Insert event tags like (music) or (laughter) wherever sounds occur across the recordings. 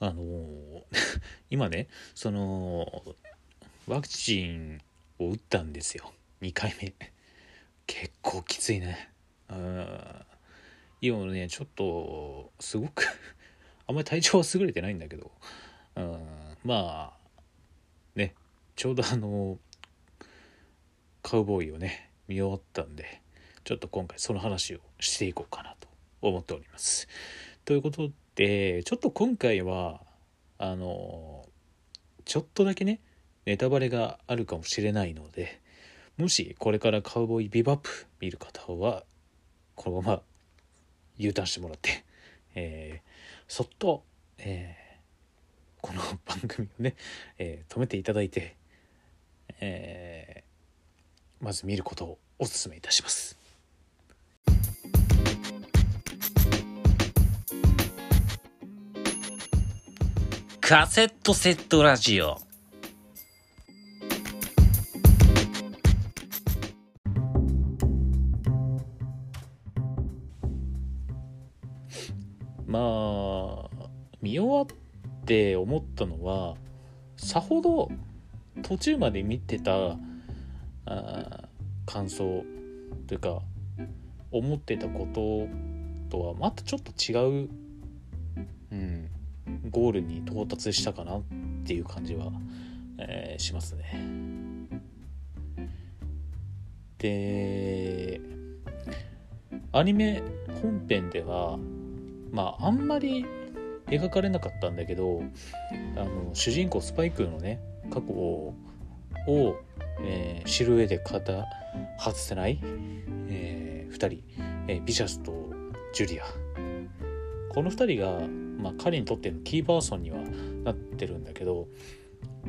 あの (laughs) 今ねそのワクチンを打ったんですよ。2回目。結構きついね。うん今ねちょっとすごく (laughs) あんまり体調は優れてないんだけど。うんまあねちょうどあのカウボーイをね見終わったんでちょっと今回その話をしていこうかなと思っております。ということでちょっと今回はあのちょっとだけねネタバレがあるかもしれないのでもしこれからカウボーイビバップ見る方はこのまま U ターンしてもらって、えーそっと、えーこの番組をね、えー止めていただいて、えまず見ることをお勧めいたします。カセットセットラジオ。まあ見終わって思ったのはさほど途中まで見てたあ感想というか思ってたこととはまたちょっと違う、ゴールに到達したかなっていう感じは、えーしますね。でアニメ本編ではまああんまり描かれなかったんだけどあの主人公スパイクのね過去を、えー知る上で語外せない、え2人、えービシャスとジュリアこの2人が、まあ、彼にとってのキーパーソンにはなってるんだけど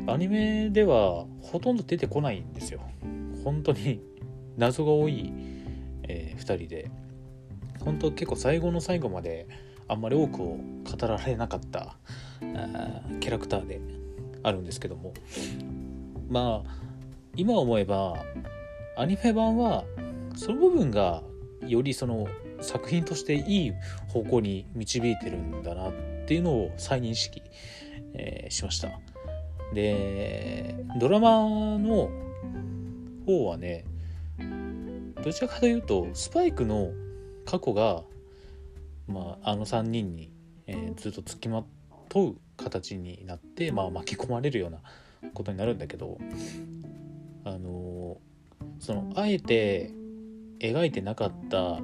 アニメではほとんど出てこないんですよ。本当に謎が多い、え2人で。本当結構最後の最後まであんまり多くを語られなかったキャラクターであるんですけども。まあ今思えばアニメ版はその部分がよりその作品としていい方向に導いてるんだなっていうのを再認識、えーしました。でドラマの方はねどちらかというとスパイクの過去が、まあ、あの3人に、えーずっと付きまとう形になって、まあ、巻き込まれるようなことになるんだけどあのそのあえて描いてなかった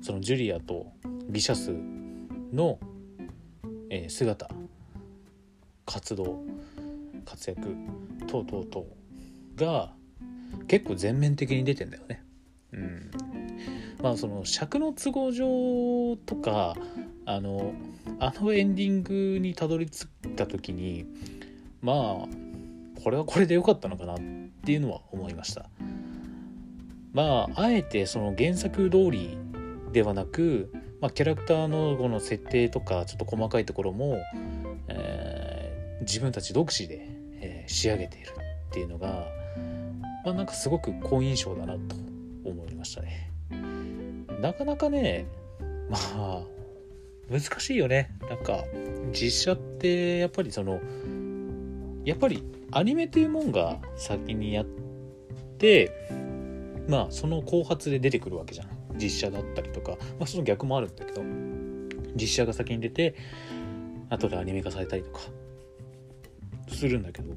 そのジュリアとビシャスの、えー姿活動活躍等々々が結構全面的に出てんだよね。うん、まあその尺の都合上とかあのあのエンディングにたどり着いた時にまあこれはこれで良かったのかなっていうのは思いました。まああえてその原作通りではなく、まあ、キャラクターのこの設定とかちょっと細かいところも、えー自分たち独自で、えー仕上げているっていうのが、まあ、なんかすごく好印象だなと思いましたね。なかなかねまあ難しいよねなんか実写ってやっぱりそのやっぱりアニメっていうもんが先にやってまあその後発で出てくるわけじゃん。実写だったりとか、まあ、その逆もあるんだけど。実写が先に出て後でアニメ化されたりとか。するんだけど。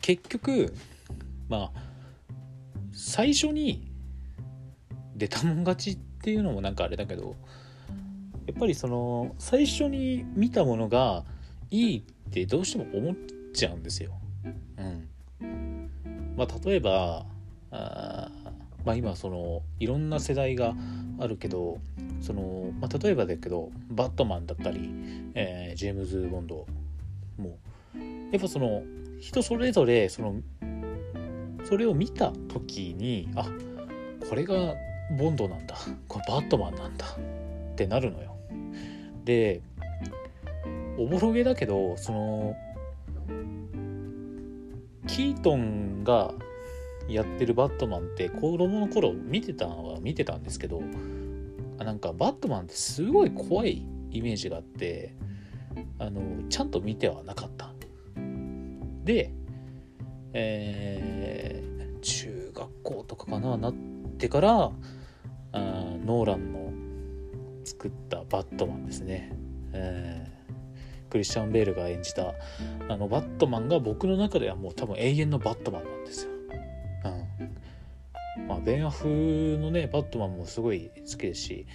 結局まあ最初に出たもん勝ちっていうのもなんかあれだけどやっぱりその最初に見たものがいいってどうしても思っちゃうんですよ。うん、まあ例えばまあ今そのいろんな世代があるけどその、まあ、例えばだけどバットマンだったり、えージェームズ・ボンドもやっぱその人それぞれそのそれを見た時にあこれがボンドなんだこれバットマンなんだってなるのよ。でおぼろげだけどそのキートンがやってるバットマンって子供の頃見てたのは見てたんですけどあなんかバットマンってすごい怖いイメージがあってあのちゃんと見てはなかったでえー中学校とかかななってからあーノーランの作ったバットマンですね、えークリスチャン・ベールが演じたあのバットマンが僕の中ではもう多分永遠のバットマンなんですよ。まあ、ベン・アフのねバットマンもすごい好きですし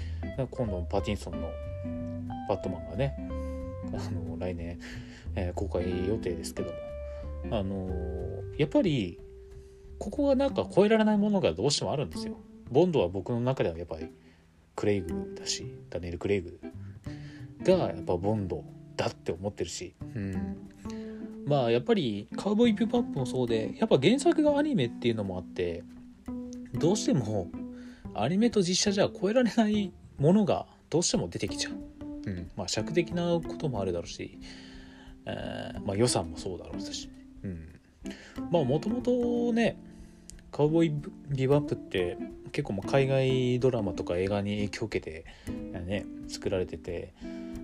今度パティンソンのバットマンがねあの来年、えー公開予定ですけども。あのーやっぱりここがなんか超えられないものがどうしてもあるんですよ。ボンドは僕の中ではやっぱりクレイグだしダニエル・クレイグがやっぱボンドだって思ってるし、うん、まあやっぱりカウボーイビューバップもそうでやっぱ原作がアニメっていうのもあってどうしてもアニメと実写じゃ超えられないものがどうしても出てきちゃう、うん、まあ尺的なこともあるだろうし、えーまあ予算もそうだろうし、うん、まあもともとねカウボーイビバップって結構もう海外ドラマとか映画に影響を受けて、ね、作られてて。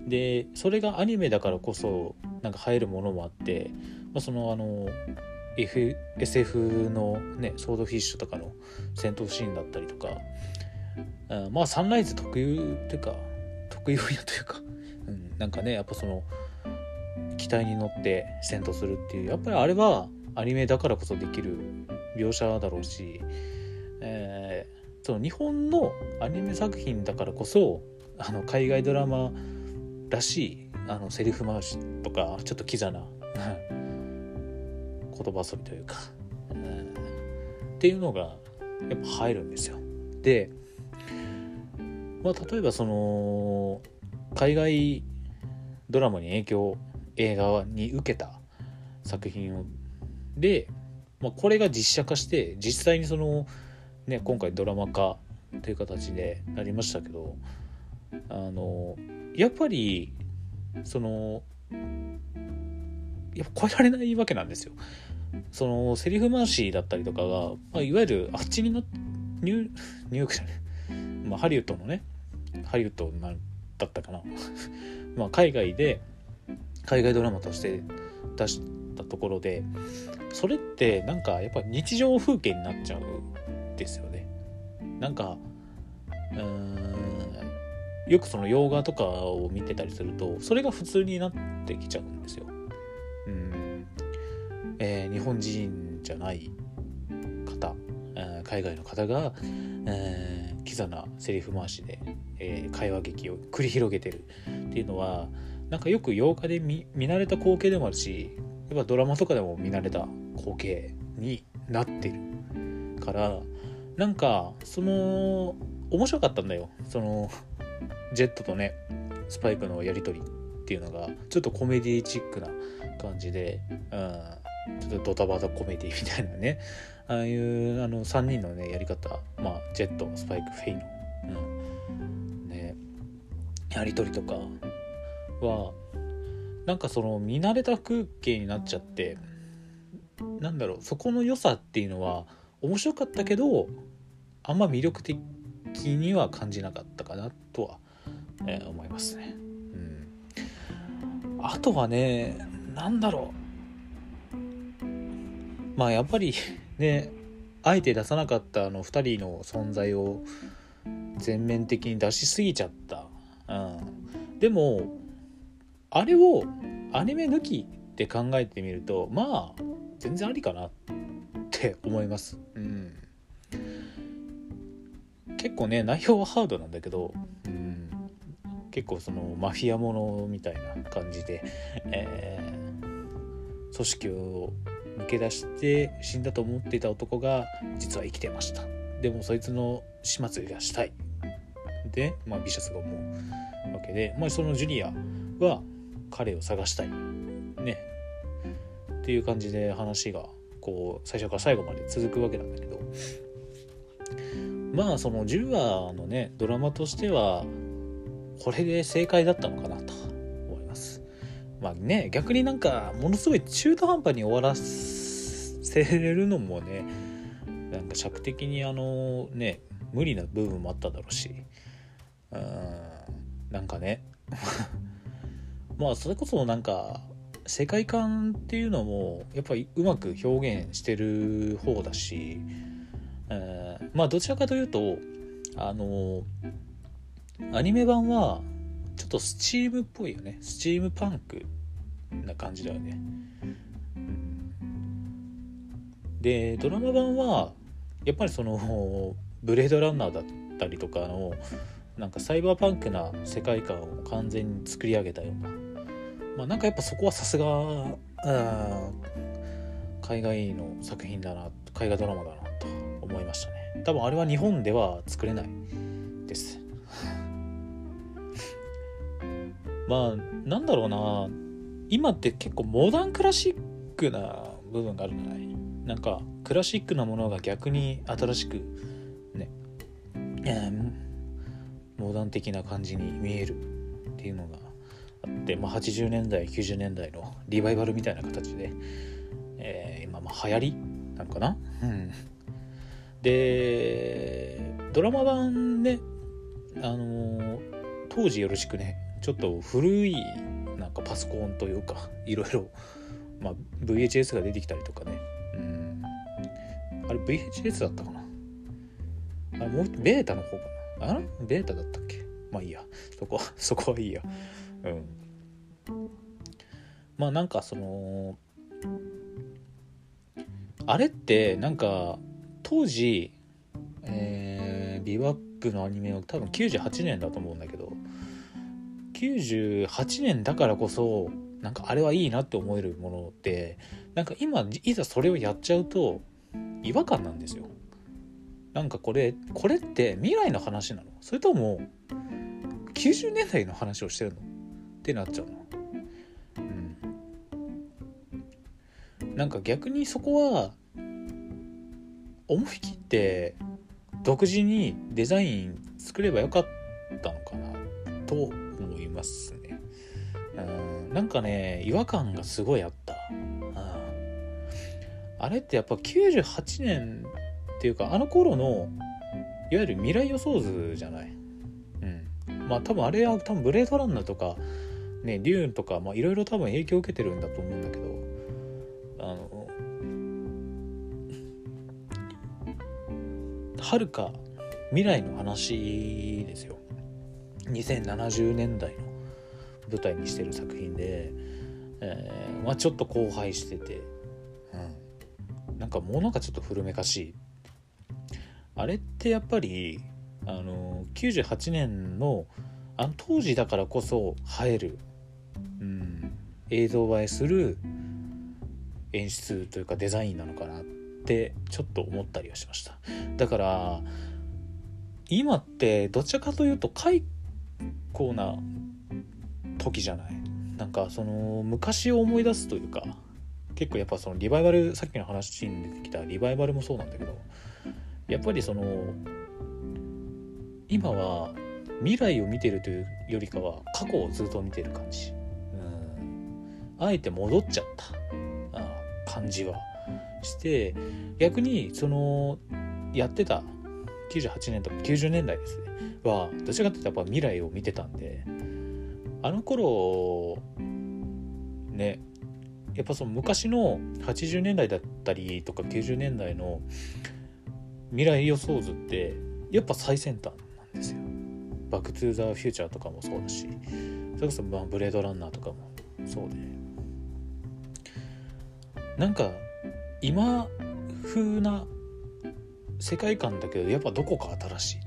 でそれがアニメだからこそなんか入るものもあって、まあ、そのあの F SF のねソードフィッシュとかの戦闘シーンだったりとか。あまあサンライズ特有というか特有やというか、(laughs) うん、なんかねやっぱその機体に乗って戦闘するっていう。やっぱりあれはアニメだからこそできる描写だろうし、えーその日本のアニメ作品だからこそあの海外ドラマらしいあのセリフ回しとかちょっとキザな。言葉遊びというか、うんっていうのがやっぱ入るんですよ。で、まあ、例えばその海外ドラマに影響映画に受けた作品をで、まあ、これが実写化して実際にその、ね、今回ドラマ化という形でなりましたけどあのやっぱりそのやっぱ超えられないわけなんですよ。そのセリフ回しだったりとかが、まあ、いわゆるあっちになニューニューヨークじゃない、まあ、ハリウッドのねハリウッドなんだったかな。(laughs) まあ海外で海外ドラマとして出したところでそれってなんかやっぱ日常風景になっちゃうんですよね。なんかうーんよくその洋画とかを見てたりするとそれが普通になってきちゃうんですよ。えー日本人じゃない方、えー海外の方が、えーキザなセリフ回しで、えー会話劇を繰り広げてるっていうのはなんかよく洋画で見見慣れた光景でもあるしやっぱドラマとかでも見慣れた光景になってるからなんかその面白かったんだよ。そのジェットとねスパイクのやり取りっていうのがちょっとコメディチックな感じで、うん、ちょっとドタバタコメディみたいなね。ああいうあの3人のねやり方。まあジェットスパイクフェイの、うん。ね、やり取りとかはなんかその見慣れた風景になっちゃってなんだろうそこの良さっていうのは面白かったけどあんま魅力的には感じなかったかなとは、えー思いますね。うん、あとはねなんだろう。まあやっぱり (laughs) ねあえて出さなかったあの2人の存在を全面的に出しすぎちゃった。うん、でもあれをアニメ抜きって考えてみるとまあ全然ありかなって (laughs) 思います。うん結構ね内容はハードなんだけど、うん、結構そのマフィアものみたいな感じで、えー組織を抜け出して死んだと思っていた男が実は生きてました。でもそいつの始末がしたい。で、まあ、ビシャスが思うわけで、まあ、そのジュニアは彼を探したい。ね。っていう感じで話がこう最初から最後まで続くわけなんだけど。まあその10話のねドラマとしてはこれで正解だったのかなと思います。まあね逆になんかものすごい中途半端に終わらせれるのもねなんか尺的にあのね無理な部分もあっただろうしうんなんかね (laughs) まあそれこそなんか世界観っていうのもやっぱりうまく表現してる方だし、えーまあどちらかというとあのアニメ版はちょっとスチームっぽいよね。スチームパンクな感じだよね、うんでドラマ版はやっぱりそのブレードランナーだったりとかのなんかサイバーパンクな世界観を完全に作り上げたような。まあなんかやっぱそこはさすが海外の作品だな海外ドラマだなと思いましたね。多分あれは日本では作れないです。(laughs) まあなんだろうな。今って結構モダンクラシックな部分があるんじゃない？なんかクラシックなものが逆に新しくね、えーモダン的な感じに見えるっていうのがあって、まあ、80年代90年代のリバイバルみたいな形で、えー今まあ流行りなのかな、うん、でドラマ版ねあのー当時よろしくねちょっと古いなんかパソコンというかいろいろ、まあ、VHS が出てきたりとかね、あれ VHS だったかな？あもうベータの方かな？あれ？ベータだったっけ？まあいいや。そこは (laughs) そこはいいや。うん。まあなんかそのあれってなんか当時えービバップのアニメは多分98年だと思うんだけど98年だからこそなんかあれはいいなって思えるものってなんか今いざそれをやっちゃうと違和感なんですよ。なんかこれこれって未来の話なの？それとも90年代の話をしてるの？ってなっちゃうの。うん。なんか逆にそこは思い切って独自にデザイン作ればよかったのかなと思いますね。うん。なんかね違和感がすごいあったうんあれってやっぱ98年っていうかあの頃のいわゆる未来予想図じゃない？うん。まあ多分あれは多分ブレードランナーとかねデューンとかまあいろいろ多分影響を受けてるんだと思うんだけどあのはるか未来の話ですよ。2070年代の舞台にしてる作品で、えーまあ、ちょっと荒廃してて、なんか物がちょっと古めかしい。あれってやっぱりあの98年のあの当時だからこそ映える、うん、映像映えする演出というかデザインなのかなってちょっと思ったりはしました。だから今ってどちらかというと解雇な時じゃない。なんかその昔を思い出すというか結構やっぱそのリバイバルさっきの話に出てきたリバイバルもそうなんだけどやっぱりその今は未来を見てるというよりかは過去をずっと見てる感じ。うん。あえて戻っちゃった。あ感じは。して逆にそのやってた98年とか90年代ですね。はどちらかというとやっぱ未来を見てたんであの頃ねやっぱその昔の80年代だったりとか90年代の未来予想図ってやっぱ最先端なんですよ。バック・トゥ・ザ・フューチャーとかもそうだしそれこそまあブレードランナーとかもそうでなんか今風な世界観だけどやっぱどこか新しい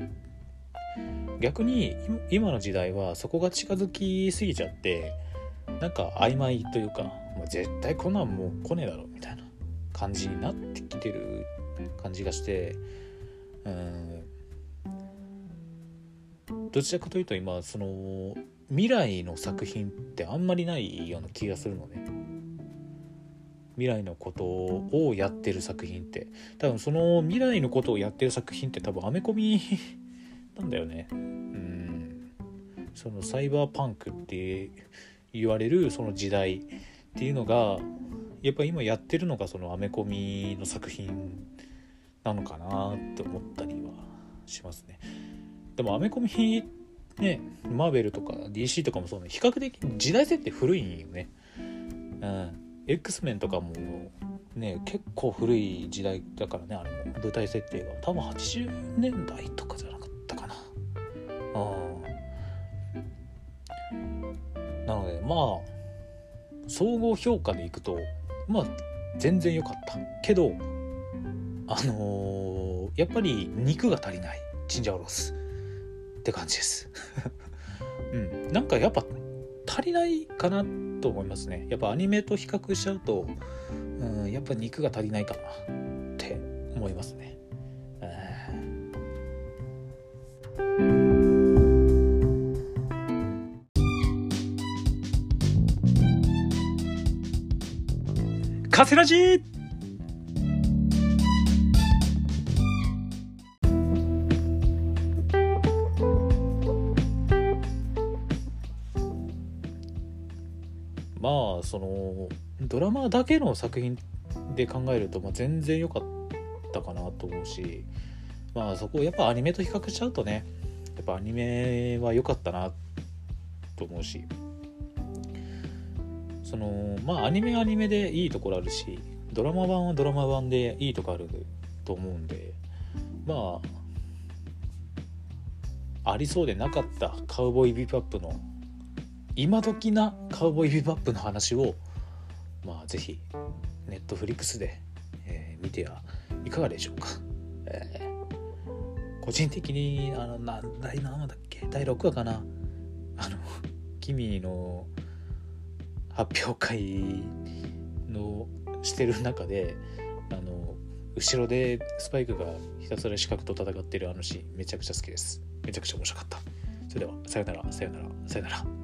逆に今の時代はそこが近づきすぎちゃってなんか曖昧というか、絶対こんなんもう来ねえだろみたいな感じになってきてる感じがしてうん。どちらかというと今その未来の作品ってあんまりないような気がするのね。未来のことをやってる作品って。多分その未来のことをやってる作品って多分アメコミ (laughs) なんだよね。うん。そのサイバーパンクって言われるその時代っていうのがやっぱ今やってるのがそのアメコミの作品なのかなって思ったりはしますね。でもアメコミねマーベルとか DC とかもそうね。比較的時代設定古いんよね。うん。X メンとかもね結構古い時代だからねあれも。舞台設定が。多分80年代とかじゃなかったかな。うん。なのでまあ総合評価でいくとまあ全然良かった。けどあのーやっぱり肉が足りない。チンジャオロース。って感じです。(laughs) うん。なんかやっぱ足りないかなと思いますね。やっぱアニメと比較しちゃうと、うん、やっぱ肉が足りないかなって思いますね、カセラジー。まあそのドラマだけの作品で考えると、まあ、全然良かったかなと思うしまあそこをやっぱアニメと比較しちゃうとねやっぱアニメは良かったなと思うし。そのまあアニメはアニメでいいところあるしドラマ版はドラマ版でいいとこあると思うんでまあありそうでなかったカウボーイビバップの今時なカウボーイビバップの話をまあぜひネットフリックスで、えー見てはいかがでしょうか、えー個人的にあのな第何話だっけ？第6話かな？あの君の発表会のしてる中であの後ろでスパイクがひたすら四角と戦ってるあのシーンめちゃくちゃ好きです。めちゃくちゃ面白かった。それではさよならさよならさよなら。